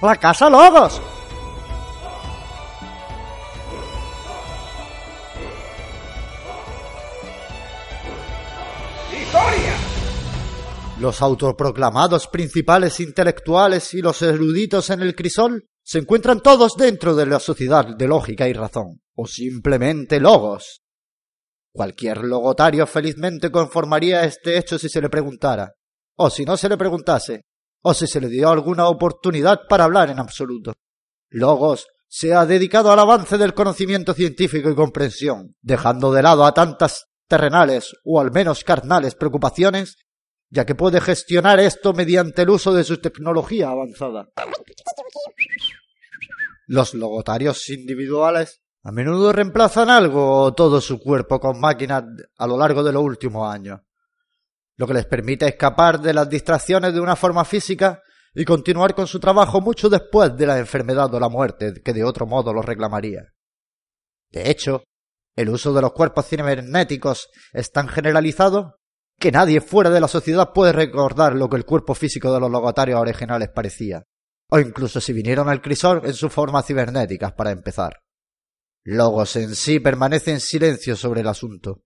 ¡La Casa Logos! Los autoproclamados principales intelectuales y los eruditos en el crisol se encuentran todos dentro de la sociedad de lógica y razón, o simplemente logos. Cualquier logotario felizmente conformaría este hecho si se le preguntara, o si no se le preguntase, o si se le dio alguna oportunidad para hablar en absoluto. Logos se ha dedicado al avance del conocimiento científico y comprensión, dejando de lado a tantas terrenales o al menos carnales preocupaciones ya que puede gestionar esto mediante el uso de su tecnología avanzada. Los logotarios individuales a menudo reemplazan algo o todo su cuerpo con máquinas a lo largo de los últimos años, lo que les permite escapar de las distracciones de una forma física y continuar con su trabajo mucho después de la enfermedad o la muerte que de otro modo lo reclamaría. De hecho, el uso de los cuerpos cibernéticos es tan generalizado que nadie fuera de la sociedad puede recordar lo que el cuerpo físico de los logotarios originales parecía, o incluso si vinieron al crisol en sus formas cibernéticas para empezar. Logos en sí permanece en silencio sobre el asunto.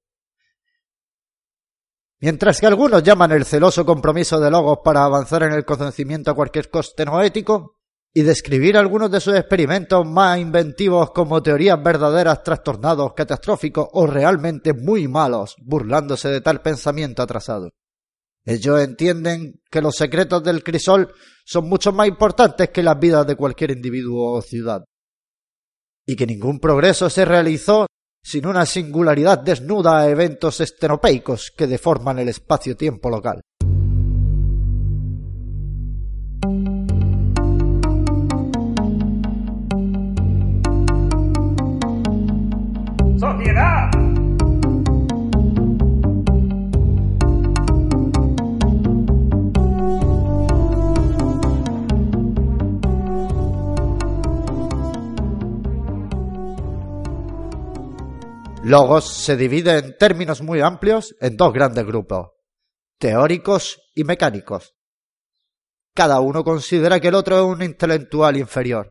Mientras que algunos llaman el celoso compromiso de Logos para avanzar en el conocimiento a cualquier coste no ético, y describir algunos de sus experimentos más inventivos como teorías verdaderas, trastornados, catastróficos o realmente muy malos, burlándose de tal pensamiento atrasado. Ellos entienden que los secretos del crisol son mucho más importantes que las vidas de cualquier individuo o ciudad, y que ningún progreso se realizó sin una singularidad desnuda a eventos estenopeicos que deforman el espacio-tiempo local. Logos se divide en términos muy amplios en dos grandes grupos, teóricos y mecánicos. Cada uno considera que el otro es un intelectual inferior,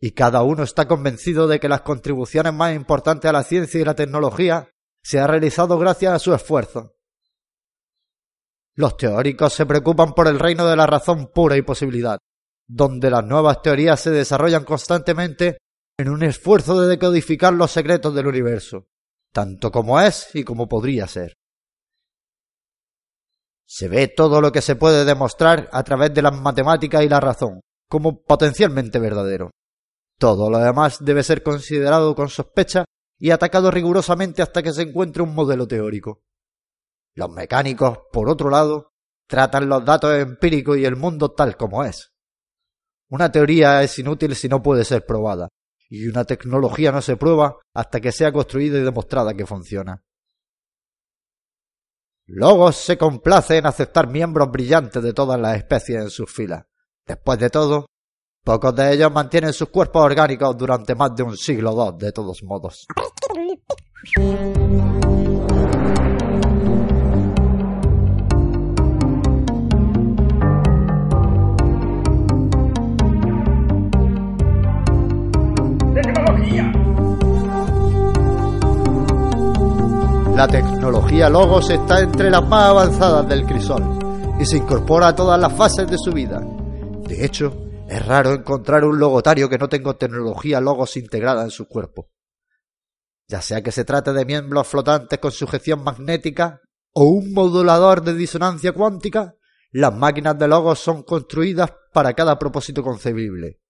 y cada uno está convencido de que las contribuciones más importantes a la ciencia y la tecnología se han realizado gracias a su esfuerzo. Los teóricos se preocupan por el reino de la razón pura y posibilidad, donde las nuevas teorías se desarrollan constantemente en un esfuerzo de decodificar los secretos del universo, tanto como es y como podría ser. Se ve todo lo que se puede demostrar a través de las matemáticas y la razón como potencialmente verdadero. Todo lo demás debe ser considerado con sospecha y atacado rigurosamente hasta que se encuentre un modelo teórico. Los mecánicos, por otro lado, tratan los datos empíricos y el mundo tal como es. Una teoría es inútil si no puede ser probada, y una tecnología no se prueba hasta que sea construida y demostrada que funciona. Logos se complace en aceptar miembros brillantes de todas las especies en sus filas. Después de todo, Pocos de ellos mantienen sus cuerpos orgánicos durante más de un siglo o dos, de todos modos. La tecnología Logos está entre las más avanzadas del crisol y se incorpora a todas las fases de su vida. De hecho, es raro encontrar un logotario que no tenga tecnología logos integrada en su cuerpo. Ya sea que se trate de miembros flotantes con sujeción magnética o un modulador de disonancia cuántica, las máquinas de logos son construidas para cada propósito concebible.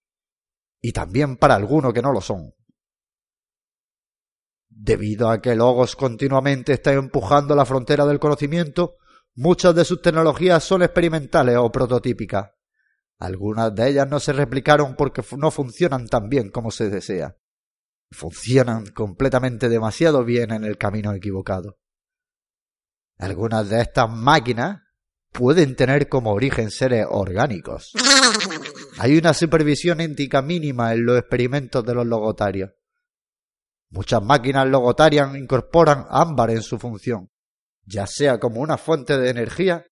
Y también para alguno que no lo son. Debido a que Logos continuamente está empujando la frontera del conocimiento, muchas de sus tecnologías son experimentales o prototípicas. Algunas de ellas no se replicaron porque no funcionan tan bien como se desea. Funcionan completamente demasiado bien en el camino equivocado. Algunas de estas máquinas pueden tener como origen seres orgánicos. Hay una supervisión ética mínima en los experimentos de los logotarios. Muchas máquinas logotarias incorporan ámbar en su función, ya sea como una fuente de energía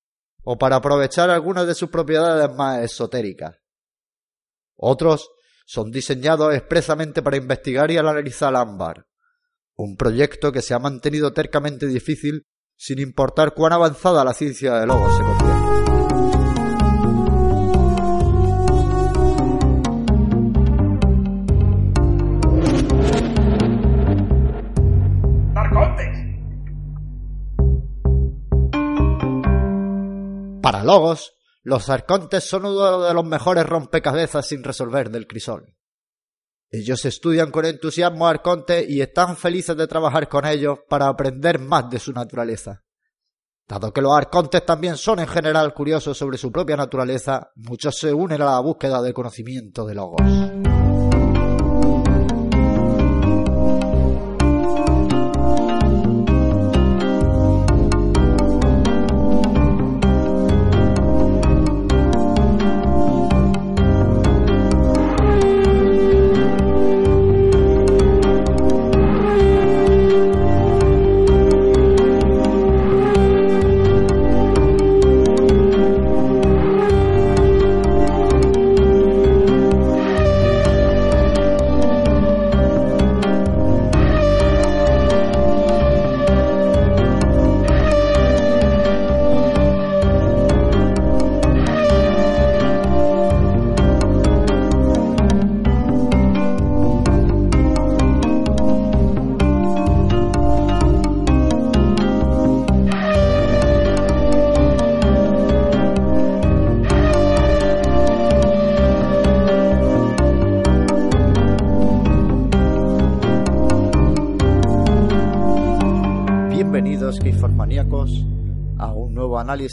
o para aprovechar algunas de sus propiedades más esotéricas. Otros son diseñados expresamente para investigar y analizar ámbar, un proyecto que se ha mantenido tercamente difícil sin importar cuán avanzada la ciencia de logos se convierte. Logos, los arcontes son uno de los mejores rompecabezas sin resolver del crisol. Ellos estudian con entusiasmo arcontes y están felices de trabajar con ellos para aprender más de su naturaleza. Dado que los arcontes también son en general curiosos sobre su propia naturaleza, muchos se unen a la búsqueda del conocimiento de Logos.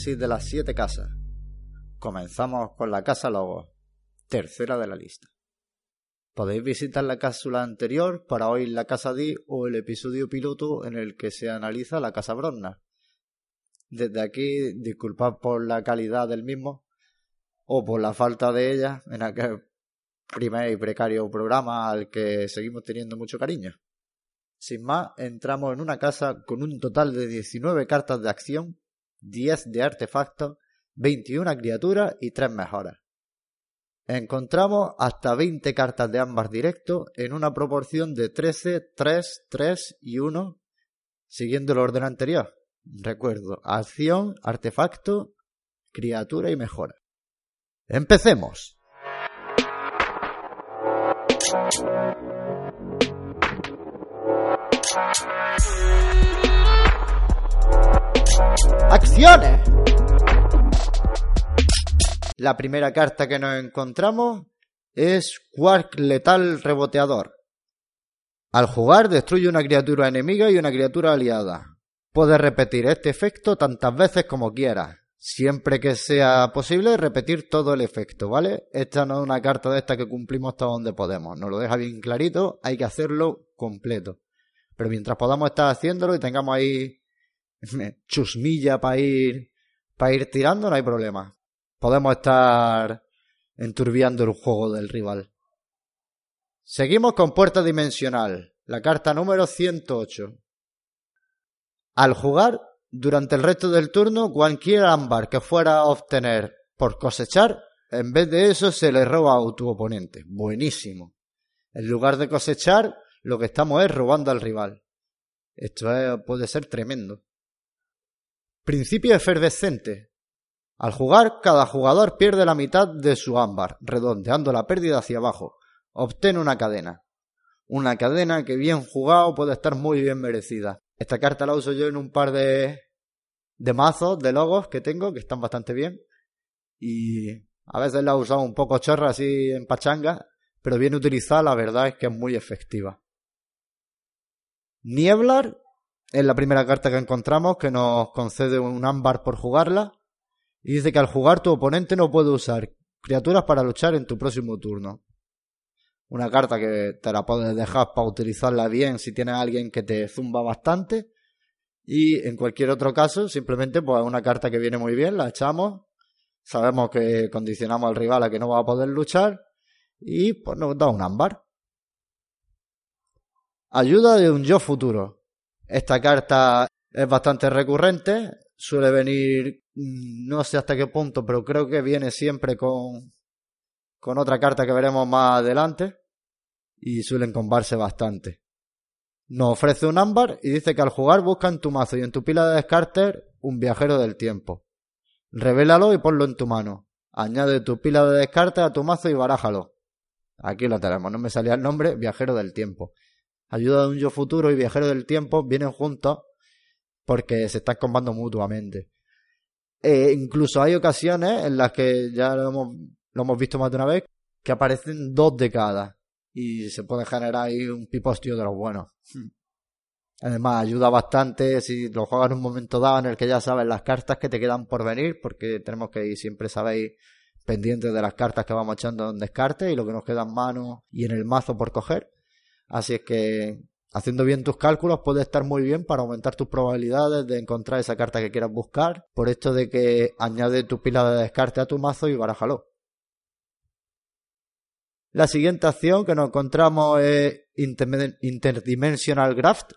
De las siete casas. Comenzamos con la casa Logos, tercera de la lista. Podéis visitar la cápsula anterior para oír la casa D o el episodio piloto en el que se analiza la casa Bronna. Desde aquí, disculpad por la calidad del mismo o por la falta de ella en aquel primer y precario programa al que seguimos teniendo mucho cariño. Sin más, entramos en una casa con un total de 19 cartas de acción, 10 de artefactos, 21 criaturas y 3 mejoras. Encontramos hasta 20 cartas de ámbar directo en una proporción de 13, 3, 3 y 1, siguiendo el orden anterior. Recuerdo, acción, artefacto, criatura y mejora. Empecemos. ¡Acciones! La primera carta que nos encontramos es Quark Letal Reboteador. Al jugar destruye una criatura enemiga y una criatura aliada. Puedes repetir este efecto tantas veces como quieras, siempre que sea posible repetir todo el efecto, ¿vale? Esta no es una carta de esta que cumplimos hasta donde podemos, nos lo deja bien clarito, hay que hacerlo completo. Pero mientras podamos estar haciéndolo y tengamos ahí chusmilla para ir, para ir tirando, no hay problema. Podemos estar enturbiando el juego del rival. Seguimos con Puerta Dimensional, la carta número 108. Al jugar, durante el resto del turno, cualquier ámbar que fuera a obtener por cosechar, en vez de eso se le roba a tu oponente. Buenísimo. En lugar de cosechar, lo que estamos es robando al rival. Esto puede ser tremendo. Principio efervescente. Al jugar, cada jugador pierde la mitad de su ámbar, redondeando la pérdida hacia abajo. Obtiene una cadena. Una cadena que bien jugado puede estar muy bien merecida. Esta carta la uso yo en un par de, de mazos, de logos que tengo, que están bastante bien. Y a veces la he usado un poco chorra así en pachanga, pero bien utilizada la verdad es que es muy efectiva. Nieblar es la primera carta que encontramos que nos concede un ámbar por jugarla. Y dice que al jugar tu oponente no puede usar criaturas para luchar en tu próximo turno. Una carta que te la puedes dejar para utilizarla bien si tienes a alguien que te zumba bastante. Y en cualquier otro caso, simplemente pues una carta que viene muy bien, la echamos. Sabemos que condicionamos al rival a que no va a poder luchar. Y pues nos da un ámbar. Ayuda de un yo futuro. Esta carta es bastante recurrente, suele venir, mm, no sé hasta qué punto, pero creo que viene siempre con, con otra carta que veremos más adelante y suelen combarse bastante. Nos ofrece un ámbar y dice que al jugar busca en tu mazo y en tu pila de descartes un viajero del tiempo. Revélalo y ponlo en tu mano. Añade tu pila de descartes a tu mazo y barájalo. Aquí lo tenemos, no me salía el nombre, viajero del tiempo. Ayuda de un yo futuro y viajero del tiempo vienen juntos porque se están combando mutuamente. E incluso hay ocasiones en las que ya lo hemos, lo hemos visto más de una vez que aparecen dos de cada y se puede generar ahí un pipostio de los buenos. Además, ayuda bastante si lo juegas en un momento dado en el que ya sabes las cartas que te quedan por venir, porque tenemos que ir, siempre sabéis, pendientes de las cartas que vamos echando en descarte y lo que nos queda en mano y en el mazo por coger. Así es que haciendo bien tus cálculos puede estar muy bien para aumentar tus probabilidades de encontrar esa carta que quieras buscar, por esto de que añade tu pila de descarte a tu mazo y barájalo. La siguiente acción que nos encontramos es Interdimensional Graft,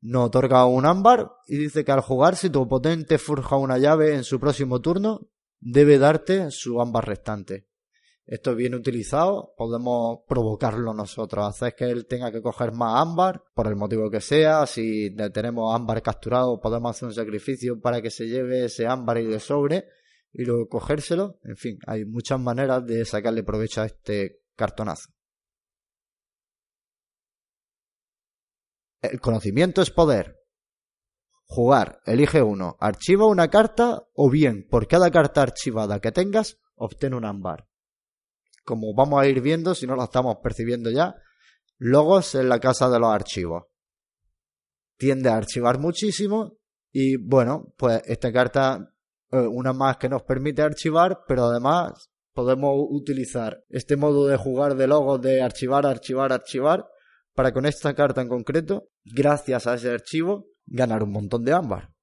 nos otorga un ámbar y dice que al jugar, si tu oponente forja una llave en su próximo turno, debe darte su ámbar restante. Esto es bien utilizado, podemos provocarlo nosotros, hacer que él tenga que coger más ámbar, por el motivo que sea, si tenemos ámbar capturado, podemos hacer un sacrificio para que se lleve ese ámbar y de sobre, y luego cogérselo, en fin, hay muchas maneras de sacarle provecho a este cartonazo. El conocimiento es poder. Jugar, elige uno, archiva una carta o bien por cada carta archivada que tengas, obtén un ámbar. Como vamos a ir viendo, si no lo estamos percibiendo ya, logos en la casa de los archivos. Tiende a archivar muchísimo y bueno, pues esta carta, eh, una más que nos permite archivar, pero además podemos utilizar este modo de jugar de logos de archivar, archivar, archivar para con esta carta en concreto, gracias a ese archivo, ganar un montón de ámbar.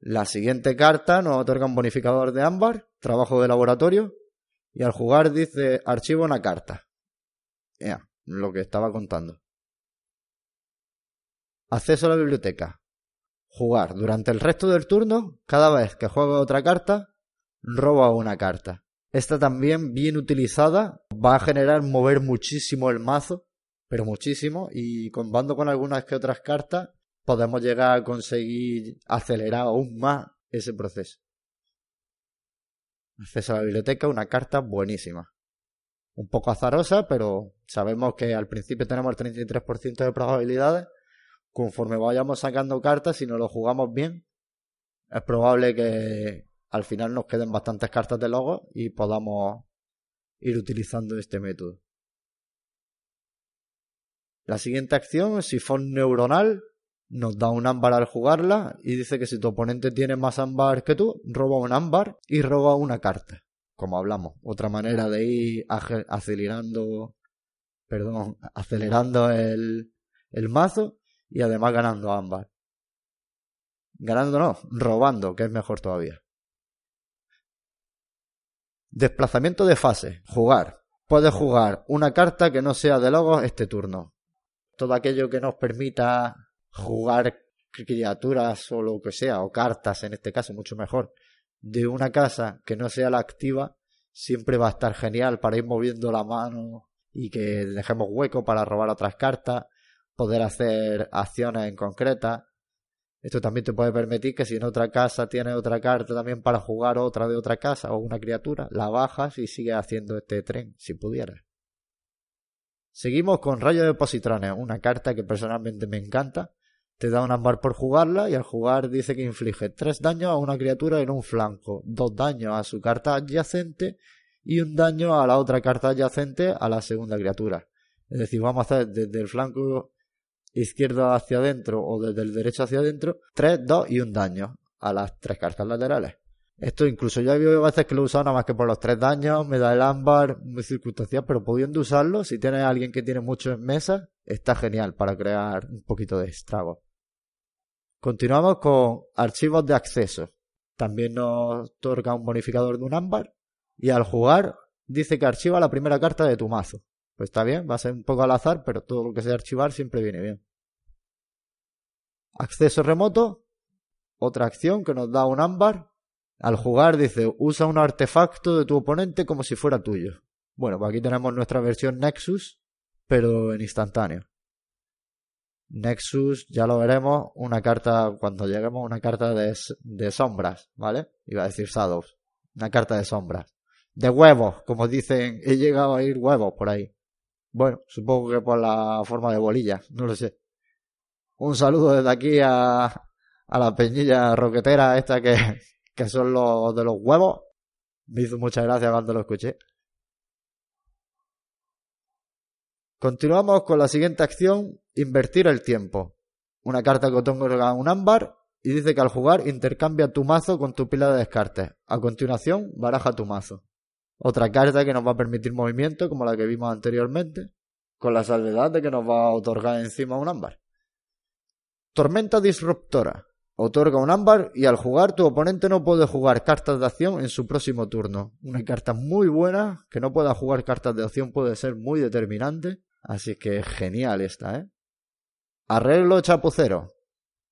La siguiente carta nos otorga un bonificador de ámbar, trabajo de laboratorio, y al jugar dice archivo una carta. Ya, lo que estaba contando. Acceso a la biblioteca. Jugar durante el resto del turno, cada vez que juega otra carta, roba una carta. Esta también bien utilizada va a generar mover muchísimo el mazo, pero muchísimo, y combando con algunas que otras cartas podemos llegar a conseguir acelerar aún más ese proceso. Acceso a la biblioteca, una carta buenísima. Un poco azarosa, pero sabemos que al principio tenemos el 33% de probabilidades. Conforme vayamos sacando cartas, si no lo jugamos bien, es probable que al final nos queden bastantes cartas de logo y podamos ir utilizando este método. La siguiente acción, sifón neuronal, nos da un ámbar al jugarla y dice que si tu oponente tiene más ámbar que tú, roba un ámbar y roba una carta. Como hablamos, otra manera de ir acelerando, perdón, acelerando el, el mazo y además ganando ámbar. Ganando no, robando, que es mejor todavía. Desplazamiento de fase. Jugar. Puedes jugar una carta que no sea de logos este turno. Todo aquello que nos permita jugar criaturas o lo que sea, o cartas en este caso, mucho mejor, de una casa que no sea la activa, siempre va a estar genial para ir moviendo la mano y que dejemos hueco para robar otras cartas, poder hacer acciones en concretas esto también te puede permitir que si en otra casa tienes otra carta también para jugar otra de otra casa o una criatura, la bajas y sigues haciendo este tren, si pudieras. Seguimos con Rayo de Positrones, una carta que personalmente me encanta. Te da un ámbar por jugarla y al jugar dice que inflige tres daños a una criatura en un flanco, dos daños a su carta adyacente y un daño a la otra carta adyacente a la segunda criatura. Es decir, vamos a hacer desde el flanco izquierdo hacia adentro o desde el derecho hacia adentro, 3, 2 y un daño a las tres cartas laterales. Esto incluso yo he visto veces que lo he usado nada más que por los tres daños, me da el ámbar, muy circunstancial, pero pudiendo usarlo, si tienes a alguien que tiene mucho en mesa, está genial para crear un poquito de estrago. Continuamos con archivos de acceso. También nos otorga un bonificador de un ámbar y al jugar dice que archiva la primera carta de tu mazo. Pues está bien, va a ser un poco al azar, pero todo lo que sea archivar siempre viene bien. Acceso remoto, otra acción que nos da un ámbar. Al jugar dice, usa un artefacto de tu oponente como si fuera tuyo. Bueno, pues aquí tenemos nuestra versión Nexus, pero en instantáneo. Nexus, ya lo veremos, una carta, cuando lleguemos, una carta de, de sombras, ¿vale? Iba a decir Shadows. Una carta de sombras. De huevos, como dicen, he llegado a ir huevos por ahí. Bueno, supongo que por la forma de bolilla, no lo sé. Un saludo desde aquí a, a la peñilla roquetera esta que, que son los de los huevos. Me hizo mucha gracia cuando lo escuché. Continuamos con la siguiente acción, invertir el tiempo. Una carta que otorga un ámbar y dice que al jugar intercambia tu mazo con tu pila de descartes. A continuación, baraja tu mazo. Otra carta que nos va a permitir movimiento, como la que vimos anteriormente, con la salvedad de que nos va a otorgar encima un ámbar. Tormenta disruptora. Otorga un ámbar y al jugar tu oponente no puede jugar cartas de acción en su próximo turno. Una carta muy buena, que no pueda jugar cartas de acción puede ser muy determinante Así que genial esta, ¿eh? Arreglo chapucero.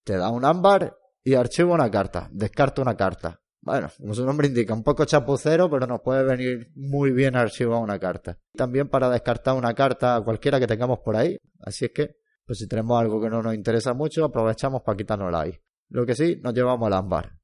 Te da un ámbar y archivo una carta. Descarto una carta. Bueno, como su nombre indica, un poco chapucero, pero nos puede venir muy bien archivar una carta. También para descartar una carta cualquiera que tengamos por ahí. Así es que, pues si tenemos algo que no nos interesa mucho, aprovechamos para quitárnosla ahí. Lo que sí, nos llevamos al ámbar.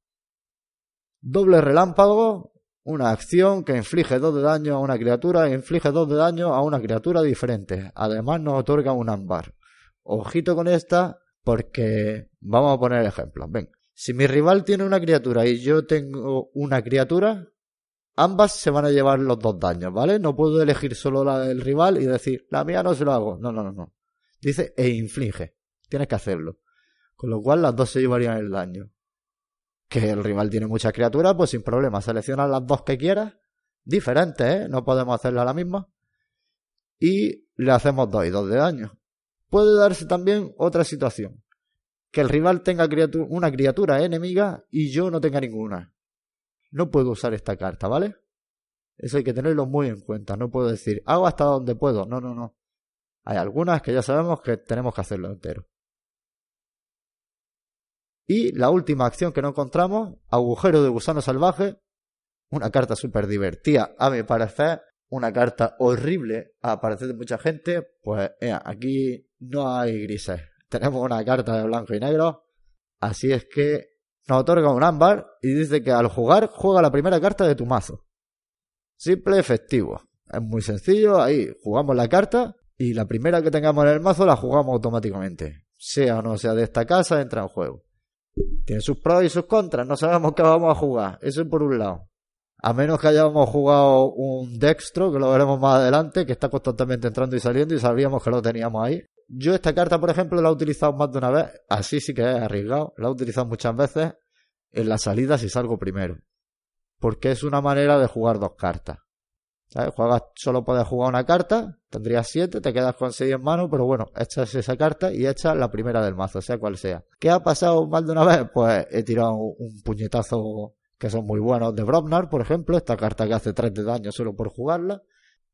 Doble relámpago una acción que inflige 2 de daño a una criatura e inflige 2 de daño a una criatura diferente. Además nos otorga un ámbar. Ojito con esta porque vamos a poner ejemplos. Ven, si mi rival tiene una criatura y yo tengo una criatura, ambas se van a llevar los dos daños, ¿vale? No puedo elegir solo la del rival y decir, la mía no se lo hago. No, no, no, no. Dice e inflige. Tienes que hacerlo. Con lo cual las dos se llevarían el daño que el rival tiene muchas criaturas, pues sin problema, selecciona las dos que quieras, diferentes, ¿eh? No podemos hacerla la misma. Y le hacemos dos y dos de daño. Puede darse también otra situación. Que el rival tenga una criatura enemiga y yo no tenga ninguna. No puedo usar esta carta, ¿vale? Eso hay que tenerlo muy en cuenta. No puedo decir, hago hasta donde puedo. No, no, no. Hay algunas que ya sabemos que tenemos que hacerlo entero. Y la última acción que no encontramos, agujero de gusano salvaje, una carta súper divertida, a mi parecer, una carta horrible a parecer de mucha gente, pues aquí no hay grises. Tenemos una carta de blanco y negro, así es que nos otorga un ámbar y dice que al jugar juega la primera carta de tu mazo. Simple, efectivo. Es muy sencillo, ahí jugamos la carta y la primera que tengamos en el mazo la jugamos automáticamente. Sea o no sea de esta casa, entra en juego. Tiene sus pros y sus contras, no sabemos qué vamos a jugar, eso por un lado. A menos que hayamos jugado un Dextro, que lo veremos más adelante, que está constantemente entrando y saliendo y sabríamos que lo teníamos ahí. Yo esta carta, por ejemplo, la he utilizado más de una vez, así sí que es arriesgado, la he utilizado muchas veces en la salida si salgo primero. Porque es una manera de jugar dos cartas. Juegas, solo puedes jugar una carta, tendrías siete, te quedas con seis en mano, pero bueno, echas esa carta y echas la primera del mazo, sea cual sea. ¿Qué ha pasado mal de una vez? Pues he tirado un puñetazo que son muy buenos de Brobnar, por ejemplo, esta carta que hace tres de daño solo por jugarla.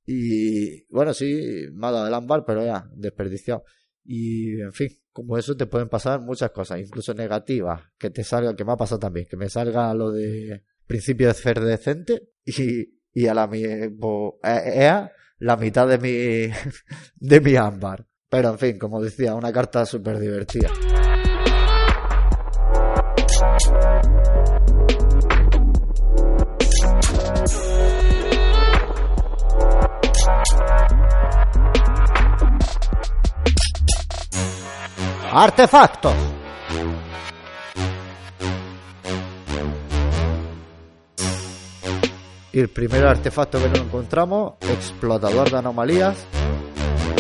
Y bueno, sí, me ha dado el pero ya, desperdiciado. Y en fin, como eso te pueden pasar muchas cosas, incluso negativas, que te salga, que me ha pasado también, que me salga lo de principio de decente y y a la mi, pues, la mitad de mi, de mi ámbar. Pero en fin, como decía, una carta súper divertida. Artefactos. Y el primer artefacto que nos encontramos, explotador de anomalías,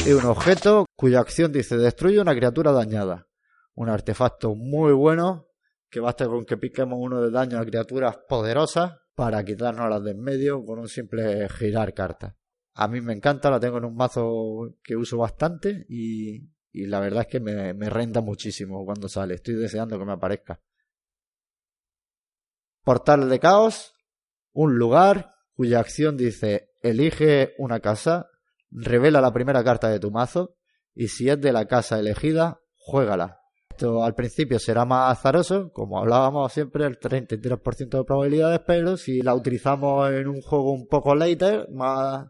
y un objeto cuya acción dice destruye una criatura dañada. Un artefacto muy bueno que basta con que piquemos uno de daño a criaturas poderosas para quitarnos las de en medio con un simple girar carta. A mí me encanta, la tengo en un mazo que uso bastante y, y la verdad es que me, me renta muchísimo cuando sale. Estoy deseando que me aparezca. Portal de caos, un lugar cuya acción dice elige una casa, revela la primera carta de tu mazo y si es de la casa elegida, juégala. esto al principio será más azaroso, como hablábamos siempre, el 33% de probabilidades, pero si la utilizamos en un juego un poco later, más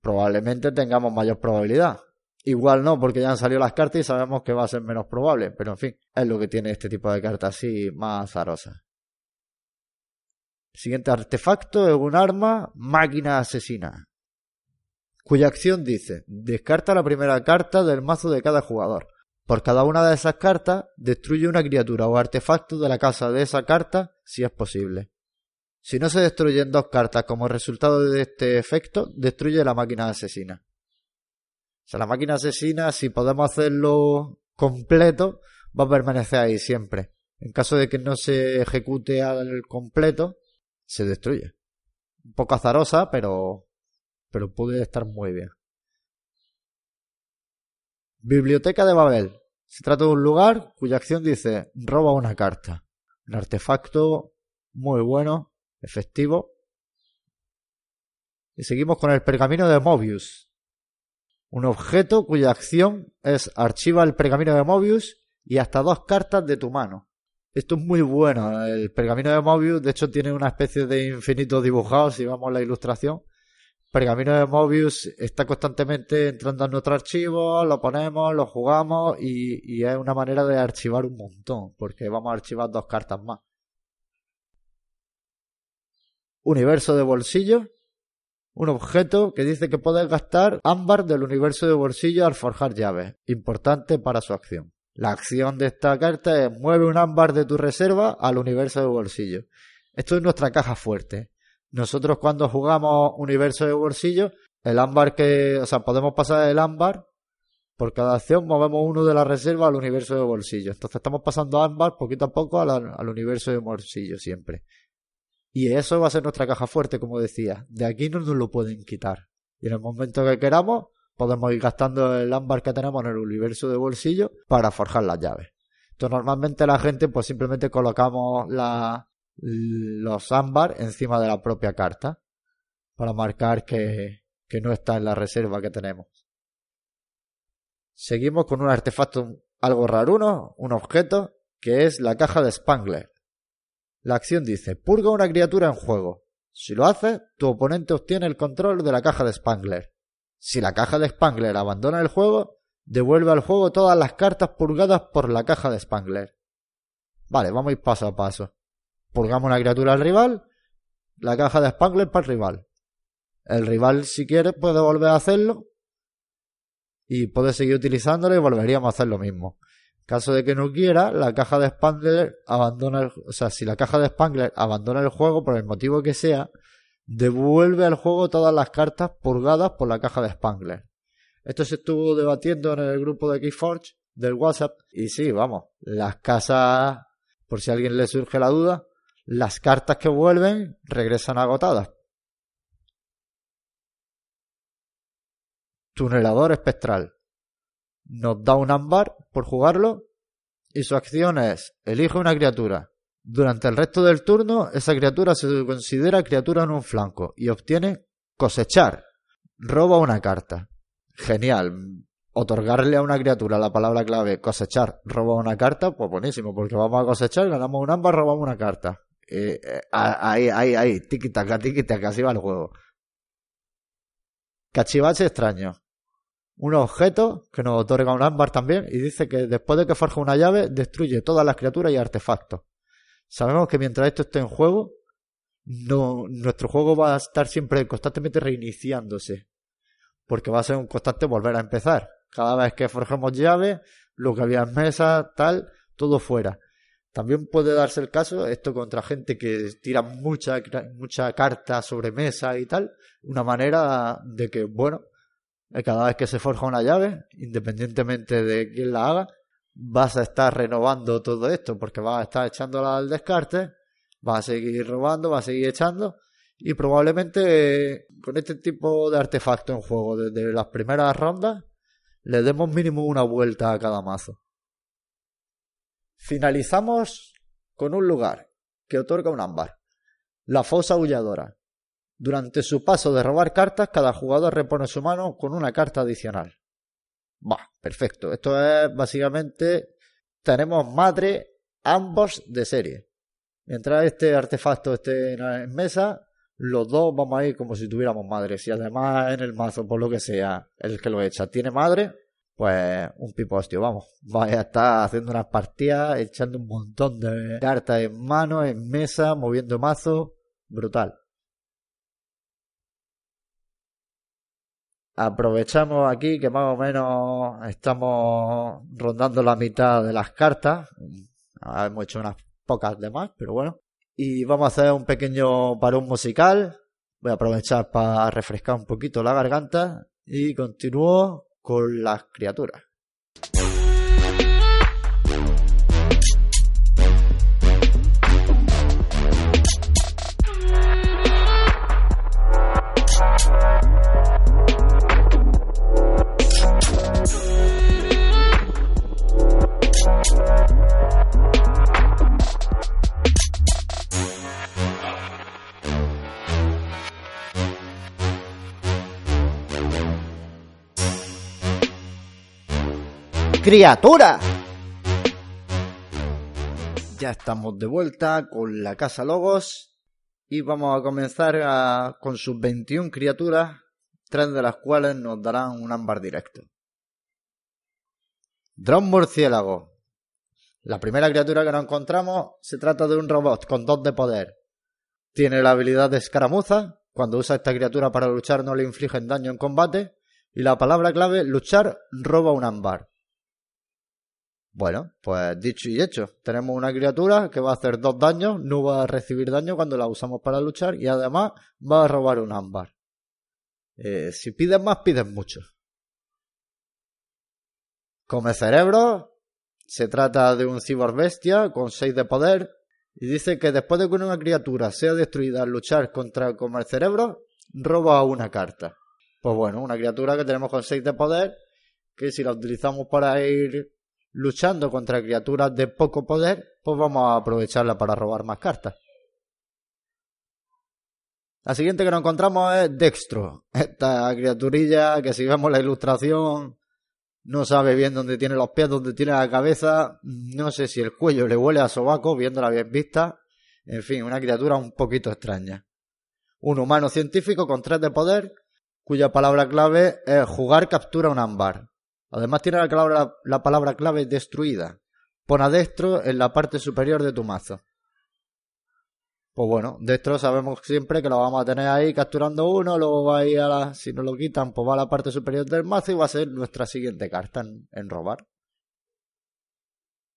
probablemente tengamos mayor probabilidad. Igual no, porque ya han salido las cartas y sabemos que va a ser menos probable, pero en fin, es lo que tiene este tipo de cartas así más azarosas. Siguiente artefacto es un arma máquina asesina, cuya acción dice, descarta la primera carta del mazo de cada jugador. Por cada una de esas cartas, destruye una criatura o artefacto de la casa de esa carta si es posible. Si no se destruyen dos cartas como resultado de este efecto, destruye la máquina asesina. O sea, la máquina asesina, si podemos hacerlo completo, va a permanecer ahí siempre. En caso de que no se ejecute al completo, se destruye. Un poco azarosa, pero, pero puede estar muy bien. Biblioteca de Babel. Se trata de un lugar cuya acción dice roba una carta. Un artefacto muy bueno, efectivo. Y seguimos con el pergamino de Mobius. Un objeto cuya acción es archiva el pergamino de Mobius y hasta dos cartas de tu mano. Esto es muy bueno. El pergamino de Mobius, de hecho, tiene una especie de infinito dibujado, si vamos a la ilustración. Pergamino de Mobius está constantemente entrando en nuestro archivo, lo ponemos, lo jugamos y, y es una manera de archivar un montón, porque vamos a archivar dos cartas más. Universo de bolsillo. Un objeto que dice que puedes gastar ámbar del universo de bolsillo al forjar llaves. Importante para su acción. La acción de esta carta es mueve un ámbar de tu reserva al universo de bolsillo. Esto es nuestra caja fuerte. Nosotros cuando jugamos universo de bolsillo, el ámbar que, o sea, podemos pasar el ámbar por cada acción movemos uno de la reserva al universo de bolsillo. Entonces estamos pasando ámbar poquito a poco al, al universo de bolsillo siempre. Y eso va a ser nuestra caja fuerte, como decía. De aquí no nos lo pueden quitar. Y en el momento que queramos, podemos ir gastando el ámbar que tenemos en el universo de bolsillo para forjar las llaves. Entonces normalmente la gente pues simplemente colocamos los ámbar encima de la propia carta para marcar que, no está en la reserva que tenemos. Seguimos con un artefacto algo raruno, un objeto, que es la caja de Spangler. La acción dice, purga una criatura en juego. Si lo hace, tu oponente obtiene el control de la caja de Spangler. Si la caja de Spangler abandona el juego, devuelve al juego todas las cartas purgadas por la caja de Spangler. Vale, vamos a ir paso a paso. Purgamos una criatura al rival, la caja de Spangler para el rival. El rival, si quiere, puede volver a hacerlo y puede seguir utilizándolo y volveríamos a hacer lo mismo. Caso de que no quiera, la caja de Spangler abandona el, o sea, si la caja de Spangler abandona el juego por el motivo que sea, devuelve al juego todas las cartas purgadas por la caja de Spangler. Esto se estuvo debatiendo en el grupo de Keyforge del WhatsApp y sí, vamos, las casas, por si a alguien le surge la duda, las cartas que vuelven regresan agotadas. Tunelador espectral. Nos da un ámbar por jugarlo y su acción es elige una criatura. Durante el resto del turno, esa criatura se considera criatura en un flanco y obtiene cosechar. Roba una carta. Genial. Otorgarle a una criatura la palabra clave cosechar, roba una carta, pues buenísimo, porque vamos a cosechar, ganamos un ámbar, robamos una carta. Eh, eh, ahí, ahí, ahí, tiki taka, tiki así va el juego. Cachivache extraño. Un objeto que nos otorga un ámbar también y dice que después de que forja una llave, destruye todas las criaturas y artefactos. Sabemos que mientras esto esté en juego, no, nuestro juego va a estar siempre constantemente reiniciándose. Porque va a ser un constante volver a empezar. Cada vez que forjemos llave, lo que había en mesa, tal, todo fuera. También puede darse el caso, esto contra gente que tira mucha, mucha carta sobre mesa y tal, una manera de que, bueno, cada vez que se forja una llave, independientemente de quién la haga, vas a estar renovando todo esto, porque vas a estar echándola al descarte, vas a seguir robando, vas a seguir echando, y probablemente con este tipo de artefacto en juego, desde las primeras rondas, le demos mínimo una vuelta a cada mazo. Finalizamos con un lugar que otorga un ámbar. La fosa aulladora. Durante su paso de robar cartas, cada jugador repone su mano con una carta adicional. Va, perfecto. Esto es básicamente tenemos madre ambos de serie. Mientras este artefacto esté en mesa, los dos vamos a ir como si tuviéramos madre. Si además en el mazo, por lo que sea, el que lo echa tiene madre, pues un pipostio, vamos. Vaya a estar haciendo unas partidas, echando un montón de cartas en mano, en mesa, moviendo mazo. Brutal. Aprovechamos aquí que más o menos estamos rondando la mitad de las cartas. Hemos hecho unas pocas de más, pero bueno. Y vamos a hacer un pequeño parón musical. Voy a aprovechar para refrescar un poquito la garganta y continúo con las criaturas. Criatura. Ya estamos de vuelta con la Casa Logos y vamos a comenzar con sus 21 criaturas, tres de las cuales nos darán un ámbar directo. Drone Murciélago. La primera criatura que nos encontramos se trata de un robot con dos de poder. Tiene la habilidad de escaramuza. Cuando usa esta criatura para luchar no le infligen daño en combate. Y la palabra clave luchar roba un ámbar. Bueno, pues dicho y hecho, tenemos una criatura que va a hacer dos daños, no va a recibir daño cuando la usamos para luchar y además va a robar un ámbar. Eh, si pides más, pides mucho. Come cerebro, se trata de un bestia con 6 de poder y dice que después de que una criatura sea destruida al luchar contra comer cerebro, roba una carta. Pues bueno, una criatura que tenemos con 6 de poder que si la utilizamos para ir luchando contra criaturas de poco poder, pues vamos a aprovecharla para robar más cartas. La siguiente que nos encontramos es Dextro. Esta criaturilla que si vemos la ilustración no sabe bien dónde tiene los pies, dónde tiene la cabeza. No sé si el cuello le huele a sobaco, viéndola bien vista. En fin, una criatura un poquito extraña. Un humano científico con tres de poder, cuya palabra clave es jugar captura un ámbar. Además tiene la, palabra clave destruida. Pon a destro en la parte superior de tu mazo. Pues bueno, destro sabemos siempre que lo vamos a tener ahí capturando uno, luego va a ir a la, si nos lo quitan, pues va a la parte superior del mazo y va a ser nuestra siguiente carta en, robar.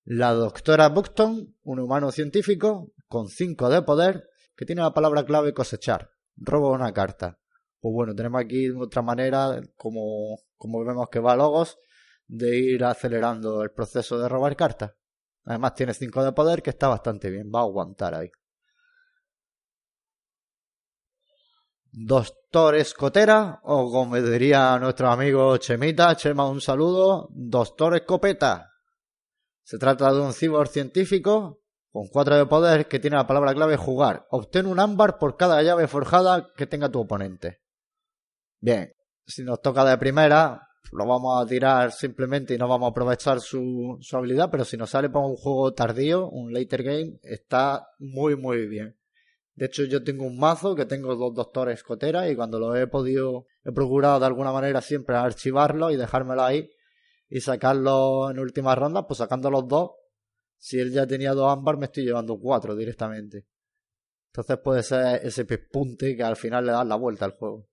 La doctora Buxton, un humano científico con 5 de poder, que tiene la palabra clave cosechar. Roba una carta. Pues bueno, tenemos aquí otra manera, como, como vemos que va Logos, de ir acelerando el proceso de robar cartas. Además tiene 5 de poder que está bastante bien, va a aguantar ahí. Doctor Escotera, o como diría nuestro amigo Chemita, Chema un saludo, Doctor Escopeta. Se trata de un cibor científico con 4 de poder que tiene la palabra clave jugar. Obtén un ámbar por cada llave forjada que tenga tu oponente. Bien, si nos toca de primera, lo vamos a tirar simplemente y no vamos a aprovechar su, su habilidad, pero si nos sale para un juego tardío, un later game, está muy muy bien. De hecho, yo tengo un mazo que tengo dos doctores escoteras y cuando lo he podido, he procurado de alguna manera siempre archivarlo y dejármelo ahí y sacarlo en últimas rondas, pues sacando los dos. Si él ya tenía dos ámbar, me estoy llevando cuatro directamente. Entonces puede ser ese pespunte que al final le da la vuelta al juego.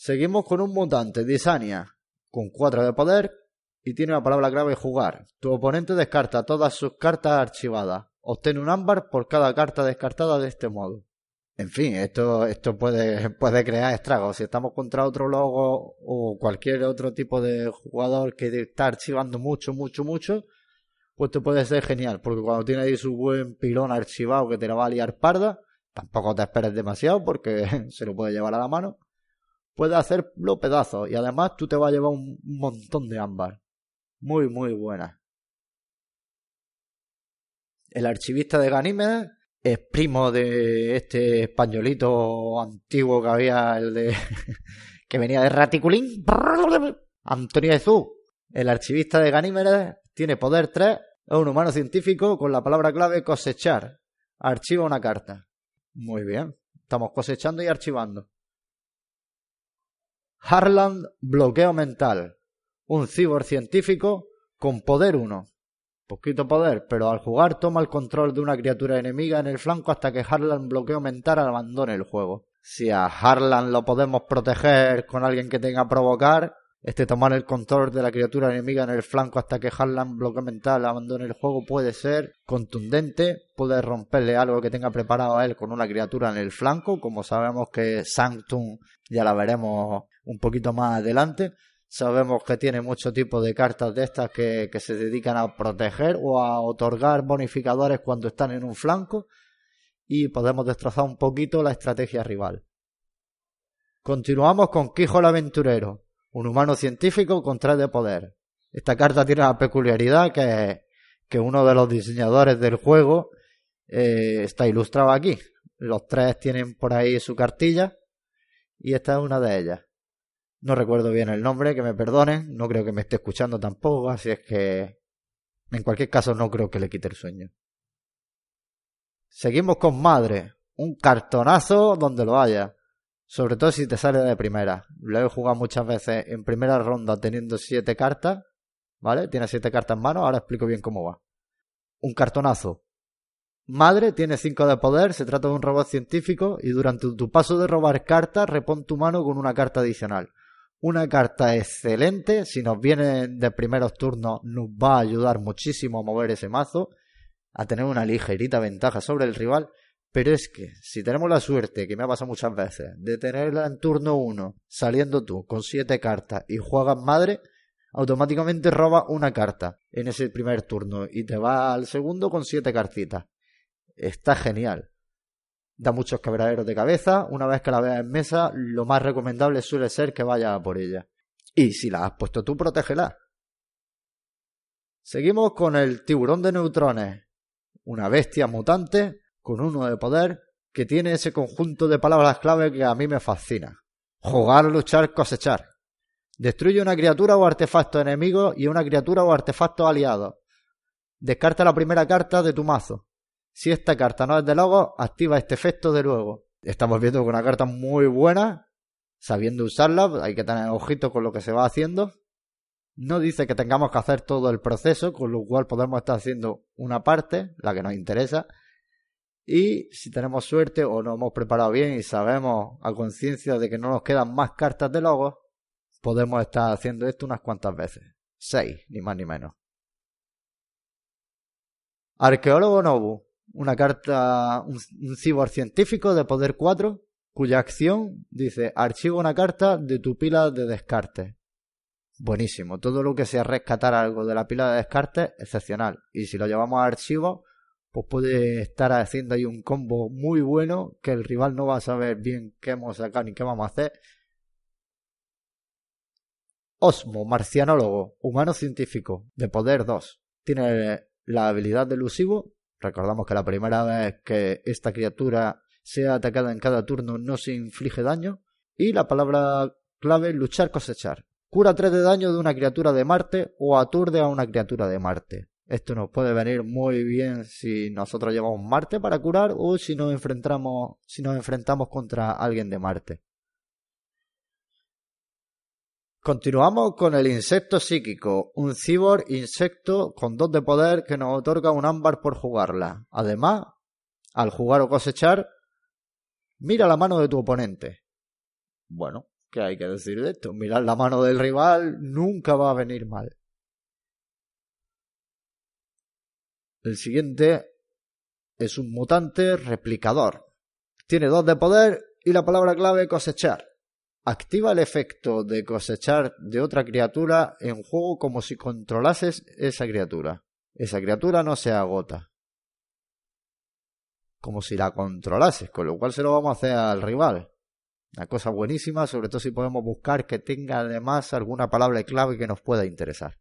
Seguimos con un mutante, Disania, con 4 de poder y tiene la palabra clave jugar. Tu oponente descarta todas sus cartas archivadas. Obtén un ámbar por cada carta descartada de este modo. En fin, esto, esto puede, puede crear estragos. Si estamos contra otro logo o cualquier otro tipo de jugador que está archivando mucho, mucho, mucho, pues esto puede ser genial. Porque cuando tiene ahí su buen pilón archivado que te la va a liar parda, tampoco te esperes demasiado porque se lo puede llevar a la mano puede hacerlo pedazos y además tú te vas a llevar un montón de ámbar. Muy, muy buena. El archivista de Ganímedes es primo de este españolito antiguo que había, el de. que venía de Raticulín. Antonio Jesús. El archivista de Ganímedes tiene poder 3, es un humano científico con la palabra clave cosechar. Archiva una carta. Muy bien. Estamos cosechando y archivando. Harland Bloqueo Mental. Un cibercientífico con poder 1. Poquito poder, pero al jugar toma el control de una criatura enemiga en el flanco hasta que Harlan Bloqueo Mental abandone el juego. Si a Harlan lo podemos proteger con alguien que tenga provocar, este tomar el control de la criatura enemiga en el flanco hasta que Harlan bloqueo mental abandone el juego puede ser contundente, puede romperle algo que tenga preparado a él con una criatura en el flanco, como sabemos que Sanctum ya la veremos un poquito más adelante. Sabemos que tiene mucho tipo de cartas de estas que, que se dedican a proteger o a otorgar bonificadores cuando están en un flanco y podemos destrozar un poquito la estrategia rival. Continuamos con Quijo el Aventurero un humano científico con tres de poder. Esta carta tiene la peculiaridad que, que uno de los diseñadores del juego eh, está ilustrado aquí. Los tres tienen por ahí su cartilla y esta es una de ellas. No recuerdo bien el nombre, que me perdonen, no creo que me esté escuchando tampoco, así es que en cualquier caso no creo que le quite el sueño. Seguimos con Madre, un cartonazo donde lo haya. Sobre todo si te sale de primera. Lo he jugado muchas veces en primera ronda teniendo siete cartas. ¿Vale? Tiene siete cartas en mano. Ahora explico bien cómo va. Un cartonazo. Madre tiene cinco de poder. Se trata de un robot científico. Y durante tu paso de robar cartas, repon tu mano con una carta adicional. Una carta excelente. Si nos viene de primeros turnos, nos va a ayudar muchísimo a mover ese mazo. A tener una ligerita ventaja sobre el rival pero es que si tenemos la suerte, que me ha pasado muchas veces, de tenerla en turno 1, saliendo tú con 7 cartas y juegas madre, automáticamente roba una carta en ese primer turno y te va al segundo con 7 cartitas. Está genial. Da muchos quebraderos de cabeza. Una vez que la veas en mesa, lo más recomendable suele ser que vayas por ella. Y si la has puesto tú, protégela. Seguimos con el tiburón de neutrones. Una bestia mutante con uno de poder que tiene ese conjunto de palabras clave que a mí me fascina. Jugar, luchar, cosechar. Destruye una criatura o artefacto enemigo y una criatura o artefacto aliado. Descarta la primera carta de tu mazo. Si esta carta no es de logo, activa este efecto de luego. Estamos viendo que una carta muy buena. Sabiendo usarla, hay que tener ojito con lo que se va haciendo. No dice que tengamos que hacer todo el proceso, con lo cual podemos estar haciendo una parte, la que nos interesa, y si tenemos suerte o nos hemos preparado bien y sabemos a conciencia de que no nos quedan más cartas de logos, podemos estar haciendo esto unas cuantas veces. Seis, ni más ni menos. Arqueólogo Nobu, una carta, un, un científico de poder 4, cuya acción dice archivo una carta de tu pila de descarte. Buenísimo, todo lo que sea rescatar algo de la pila de descarte, excepcional. Y si lo llevamos a archivo, pues puede estar haciendo ahí un combo muy bueno que el rival no va a saber bien qué hemos sacado ni qué vamos a hacer. Osmo, marcianólogo, humano científico, de poder 2. Tiene la habilidad de elusivo. Recordamos que la primera vez que esta criatura sea atacada en cada turno no se inflige daño. Y la palabra clave luchar cosechar. Cura 3 de daño de una criatura de Marte o aturde a una criatura de Marte. Esto nos puede venir muy bien si nosotros llevamos Marte para curar o si nos enfrentamos, si nos enfrentamos contra alguien de Marte. Continuamos con el insecto psíquico, un cibor insecto con dos de poder que nos otorga un ámbar por jugarla. Además, al jugar o cosechar, mira la mano de tu oponente. Bueno, ¿qué hay que decir de esto? Mirar la mano del rival nunca va a venir mal. El siguiente es un mutante replicador. Tiene dos de poder y la palabra clave cosechar. Activa el efecto de cosechar de otra criatura en juego como si controlases esa criatura. Esa criatura no se agota. Como si la controlases, con lo cual se lo vamos a hacer al rival. Una cosa buenísima, sobre todo si podemos buscar que tenga además alguna palabra clave que nos pueda interesar.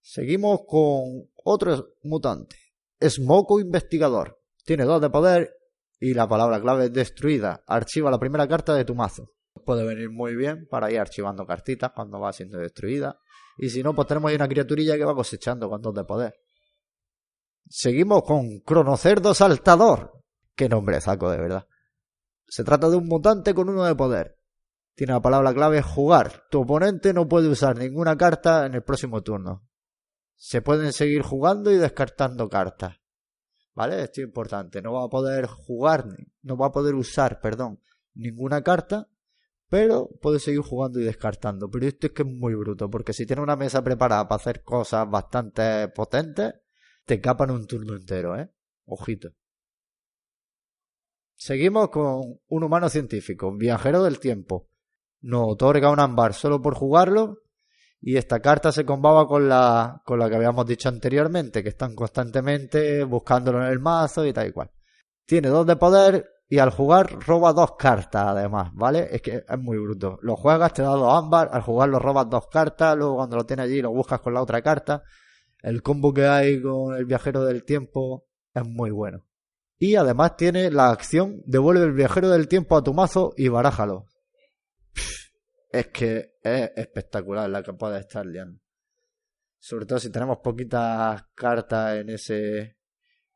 Seguimos con otro mutante. Smoco Investigador. Tiene dos de poder y la palabra clave es destruida. Archiva la primera carta de tu mazo. Puede venir muy bien para ir archivando cartitas cuando va siendo destruida. Y si no, pues tenemos ahí una criaturilla que va cosechando con dos de poder. Seguimos con Cronocerdo Saltador. Qué nombre saco, de verdad. Se trata de un mutante con uno de poder. Tiene la palabra clave jugar. Tu oponente no puede usar ninguna carta en el próximo turno. Se pueden seguir jugando y descartando cartas. ¿Vale? Esto es importante. No va a poder jugar, no va a poder usar, perdón, ninguna carta, pero puede seguir jugando y descartando. Pero esto es que es muy bruto, porque si tiene una mesa preparada para hacer cosas bastante potentes, te capan un turno entero, ¿eh? Ojito. Seguimos con un humano científico, un viajero del tiempo. Nos otorga un ámbar solo por jugarlo. Y esta carta se combaba con la, con la que habíamos dicho anteriormente, que están constantemente buscándolo en el mazo y tal y cual. Tiene dos de poder y al jugar roba dos cartas además, ¿vale? Es que es muy bruto. Lo juegas, te da dos ámbar, al jugar lo robas dos cartas, luego cuando lo tienes allí lo buscas con la otra carta. El combo que hay con el viajero del tiempo es muy bueno. Y además tiene la acción devuelve el viajero del tiempo a tu mazo y barájalo. es que es espectacular la que puede estar. Sobre todo si tenemos poquitas cartas en ese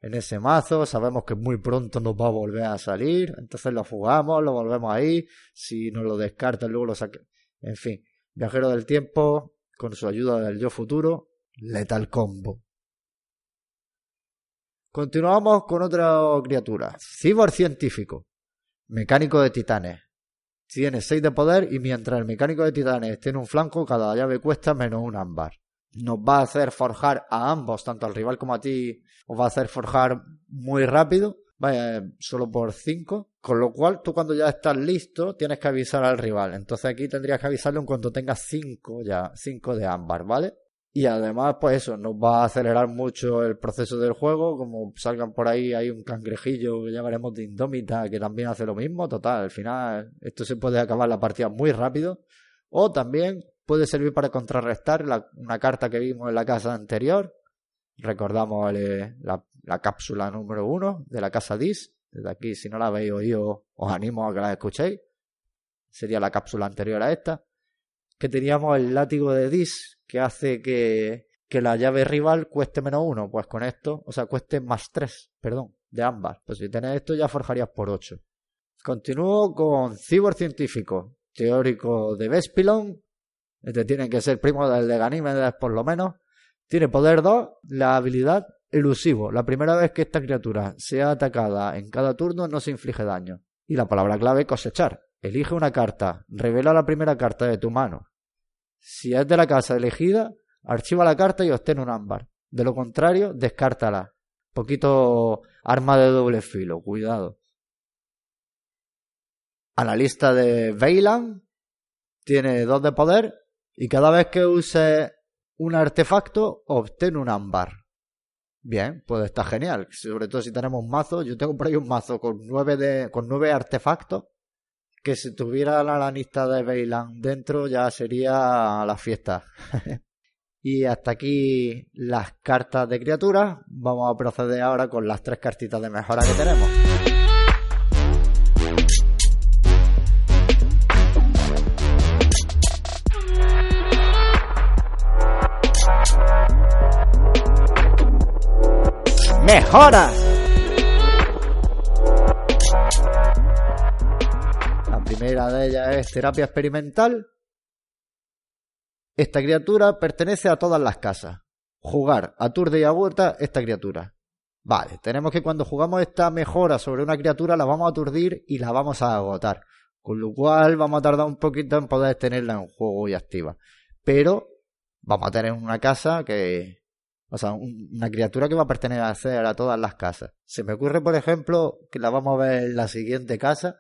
en ese mazo, sabemos que muy pronto nos va a volver a salir, entonces lo jugamos, lo volvemos ahí, si nos lo descartan luego lo saque. En fin, viajero del tiempo, con su ayuda del yo futuro, letal combo. Continuamos con otra criatura. Cibor científico. Mecánico de titanes. Tiene 6 de poder y mientras el mecánico de titanes tiene un flanco, cada llave cuesta menos un ámbar. Nos va a hacer forjar a ambos, tanto al rival como a ti, os va a hacer forjar muy rápido. Vaya, solo por 5. Con lo cual, tú cuando ya estás listo, tienes que avisar al rival. Entonces aquí tendrías que avisarle en cuanto tengas 5 ya, 5 de ámbar, ¿vale? Y además, pues eso, nos va a acelerar mucho el proceso del juego. Como salgan por ahí, hay un cangrejillo que llamaremos de Indómita que también hace lo mismo. Total, al final, esto se puede acabar la partida muy rápido. O también puede servir para contrarrestar una carta que vimos en la casa anterior. Recordamos la, la, cápsula número uno de la casa DIS. Desde aquí, si no la habéis oído, os animo a que la escuchéis. Sería la cápsula anterior a esta. Que teníamos el látigo de Dis, que hace que, que la llave rival cueste menos uno. Pues con esto, o sea, cueste más tres, perdón, de ambas. Pues si tenés esto ya forjarías por ocho. Continúo con cibercientífico, teórico de Vespilon. Este tiene que ser primo del de Ganímedes por lo menos. Tiene poder 2, la habilidad elusivo. La primera vez que esta criatura sea atacada en cada turno no se inflige daño. Y la palabra clave cosechar. Elige una carta, revela la primera carta de tu mano si es de la casa elegida, archiva la carta y obtén un ámbar. De lo contrario, descártala. Poquito arma de doble filo, cuidado. Analista de Veilan tiene dos de poder y cada vez que use un artefacto obtiene un ámbar. Bien, pues está genial. Sobre todo si tenemos mazo. Yo tengo por ahí un mazo con nueve, de, con nueve artefactos que si tuviera la lanista de Bailan dentro ya sería la fiesta. y hasta aquí las cartas de criaturas. Vamos a proceder ahora con las tres cartitas de mejora que tenemos. ¡Mejora! Primera de ellas es terapia experimental. Esta criatura pertenece a todas las casas. Jugar, aturde y agota esta criatura. Vale, tenemos que cuando jugamos esta mejora sobre una criatura la vamos a aturdir y la vamos a agotar. Con lo cual vamos a tardar un poquito en poder tenerla en juego y activa. Pero vamos a tener una casa que... O sea, una criatura que va a pertenecer a todas las casas. Se me ocurre, por ejemplo, que la vamos a ver en la siguiente casa,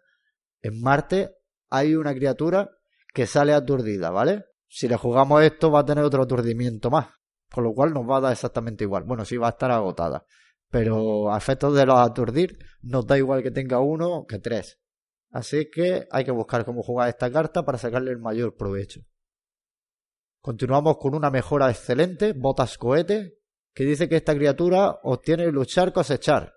en Marte hay una criatura que sale aturdida, ¿vale? Si le jugamos esto va a tener otro aturdimiento más, con lo cual nos va a dar exactamente igual. Bueno, sí va a estar agotada, pero a efectos de los aturdir nos da igual que tenga uno que tres. Así que hay que buscar cómo jugar esta carta para sacarle el mayor provecho. Continuamos con una mejora excelente, botas cohete, que dice que esta criatura obtiene luchar cosechar.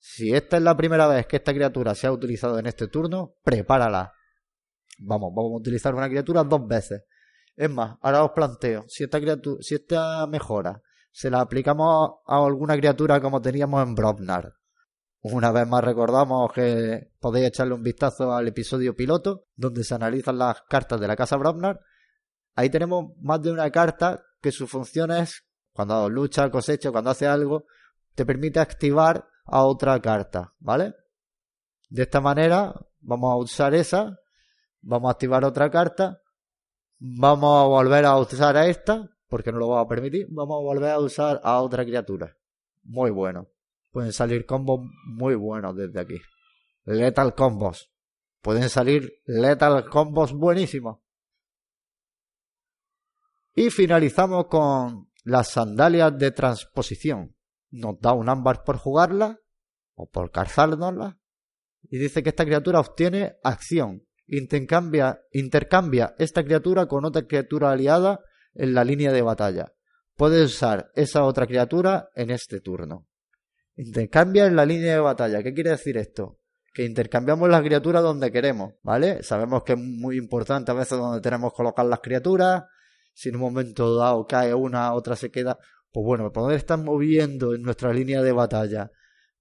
Si esta es la primera vez que esta criatura se ha utilizado en este turno, prepárala. Vamos, vamos a utilizar una criatura dos veces. Es más, ahora os planteo, si esta, criatura, si esta mejora se la aplicamos a alguna criatura como teníamos en Brobnar, una vez más recordamos que podéis echarle un vistazo al episodio piloto, donde se analizan las cartas de la casa Brobnar. Ahí tenemos más de una carta que su función es, cuando lucha, cosecha, cuando hace algo, te permite activar a otra carta, ¿vale? De esta manera vamos a usar esa, vamos a activar otra carta, vamos a volver a usar a esta, porque no lo vamos a permitir, vamos a volver a usar a otra criatura. Muy bueno. Pueden salir combos muy buenos desde aquí. Lethal combos. Pueden salir lethal combos buenísimos. Y finalizamos con las sandalias de transposición. Nos da un ámbar por jugarla o por calzárnosla. Y dice que esta criatura obtiene acción. Intercambia, intercambia esta criatura con otra criatura aliada en la línea de batalla. Puede usar esa otra criatura en este turno. Intercambia en la línea de batalla. ¿Qué quiere decir esto? Que intercambiamos las criaturas donde queremos, ¿vale? Sabemos que es muy importante a veces donde tenemos que colocar las criaturas. Si en un momento dado cae una, otra se queda. Pues bueno, poder estar moviendo en nuestra línea de batalla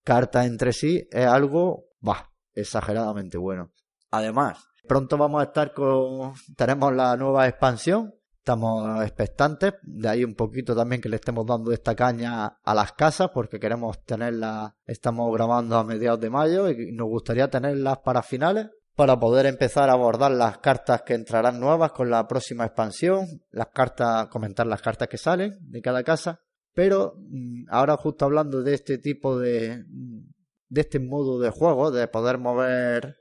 cartas entre sí es algo, bah, exageradamente bueno. Además, pronto vamos a estar con, tenemos la nueva expansión, estamos expectantes, de ahí un poquito también que le estemos dando esta caña a las casas porque queremos tenerlas, estamos grabando a mediados de mayo y nos gustaría tenerlas para finales para poder empezar a abordar las cartas que entrarán nuevas con la próxima expansión, las cartas, comentar las cartas que salen de cada casa. Pero mm, ahora justo hablando de este tipo de, de este modo de juego, de poder mover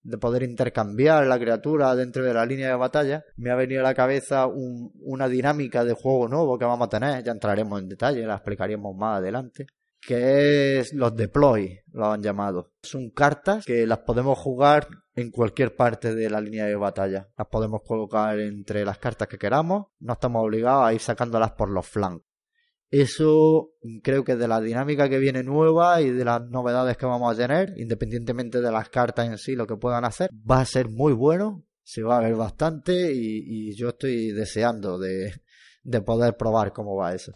de poder intercambiar la criatura dentro de la línea de batalla, me ha venido a la cabeza una dinámica de juego nuevo que vamos a tener, ya entraremos en detalle, la explicaríamos más adelante, que es los deploy, lo han llamado. Son cartas que las podemos jugar en cualquier parte de la línea de batalla. Las podemos colocar entre las cartas que queramos, no estamos obligados a ir sacándolas por los flancos. Eso creo que de la dinámica que viene nueva y de las novedades que vamos a tener, independientemente de las cartas en sí, lo que puedan hacer, va a ser muy bueno, se va a ver bastante y, yo estoy deseando de poder probar cómo va eso.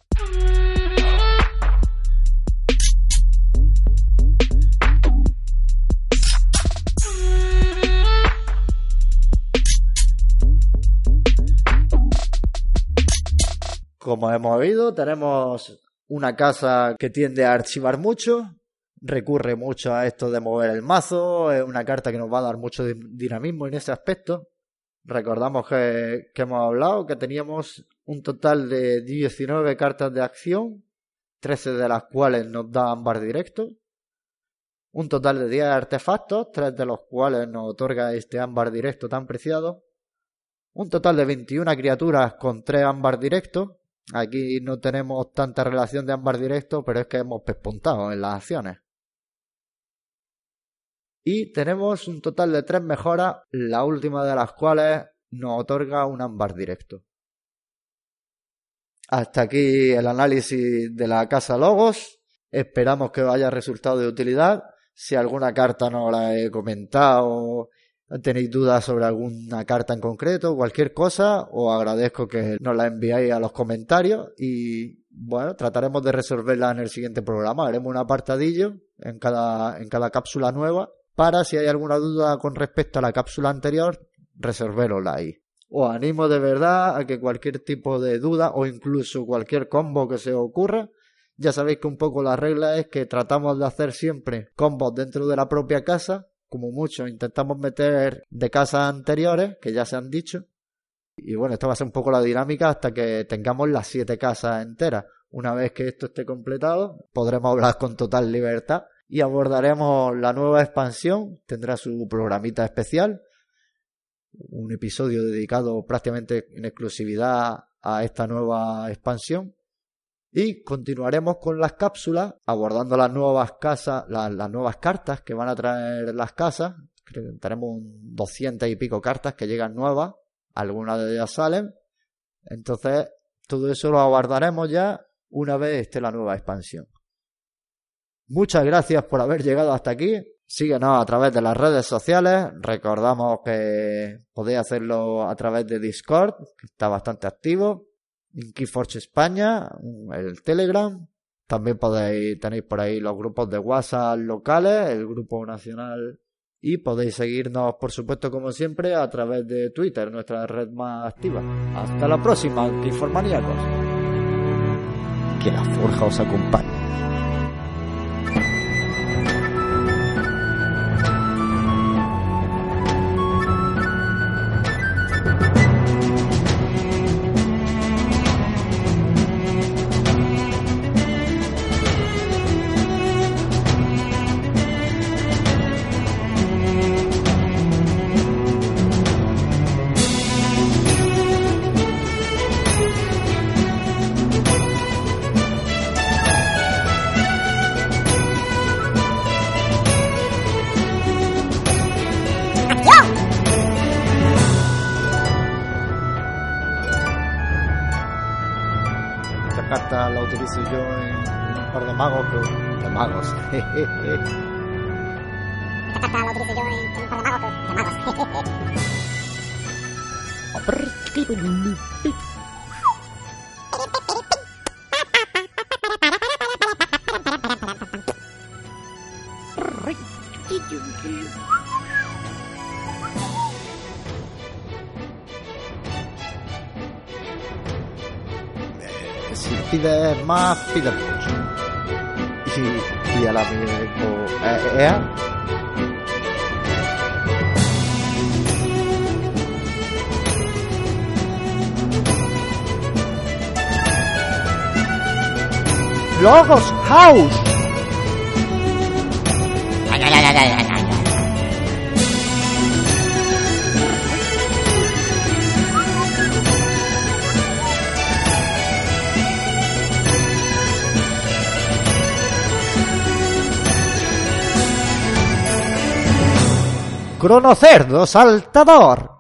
Como hemos oído, tenemos una casa que tiende a archivar mucho, recurre mucho a esto de mover el mazo, es una carta que nos va a dar mucho dinamismo en ese aspecto. Recordamos que, hemos hablado que teníamos un total de 19 cartas de acción, 13 de las cuales nos da ámbar directo, un total de 10 artefactos, 3 de los cuales nos otorga este ámbar directo tan preciado, un total de 21 criaturas con 3 ámbar directos, Aquí no tenemos tanta relación de ámbar directo, pero es que hemos pespuntado en las acciones. Y tenemos un total de tres mejoras, la última de las cuales nos otorga un ámbar directo. Hasta aquí el análisis de la casa Logos. Esperamos que haya resultado de utilidad. Si alguna carta no la he comentado tenéis dudas sobre alguna carta en concreto, cualquier cosa, os agradezco que nos la enviáis a los comentarios y bueno, trataremos de resolverla en el siguiente programa. Haremos un apartadillo en cada, en cada cápsula nueva para si hay alguna duda con respecto a la cápsula anterior, resolverosla ahí. Os animo de verdad a que cualquier tipo de duda o incluso cualquier combo que se os ocurra, ya sabéis que un poco la regla es que tratamos de hacer siempre combos dentro de la propia casa como mucho intentamos meter de casas anteriores, que ya se han dicho. Y bueno, esto va a ser un poco la dinámica hasta que tengamos las siete casas enteras. Una vez que esto esté completado, podremos hablar con total libertad y abordaremos la nueva expansión. Tendrá su programita especial, un episodio dedicado prácticamente en exclusividad a esta nueva expansión. Y continuaremos con las cápsulas, abordando las nuevas casas, las, nuevas cartas que van a traer las casas. tenemos 200 y pico cartas que llegan nuevas, algunas de ellas salen. Entonces, todo eso lo abordaremos ya una vez esté la nueva expansión. Muchas gracias por haber llegado hasta aquí. Síguenos a través de las redes sociales. Recordamos que podéis hacerlo a través de Discord, que está bastante activo. En Keyforge España, el Telegram. También podéis, tenéis por ahí los grupos de WhatsApp locales, el grupo nacional. Y podéis seguirnos, por supuesto, como siempre, a través de Twitter, nuestra red más activa. Hasta la próxima, Keyformaníacos. Que la forja os acompañe. Magos. Esta carta la utilizo yo en, magos, de magos. Logos House. Cronocerdo Saltador.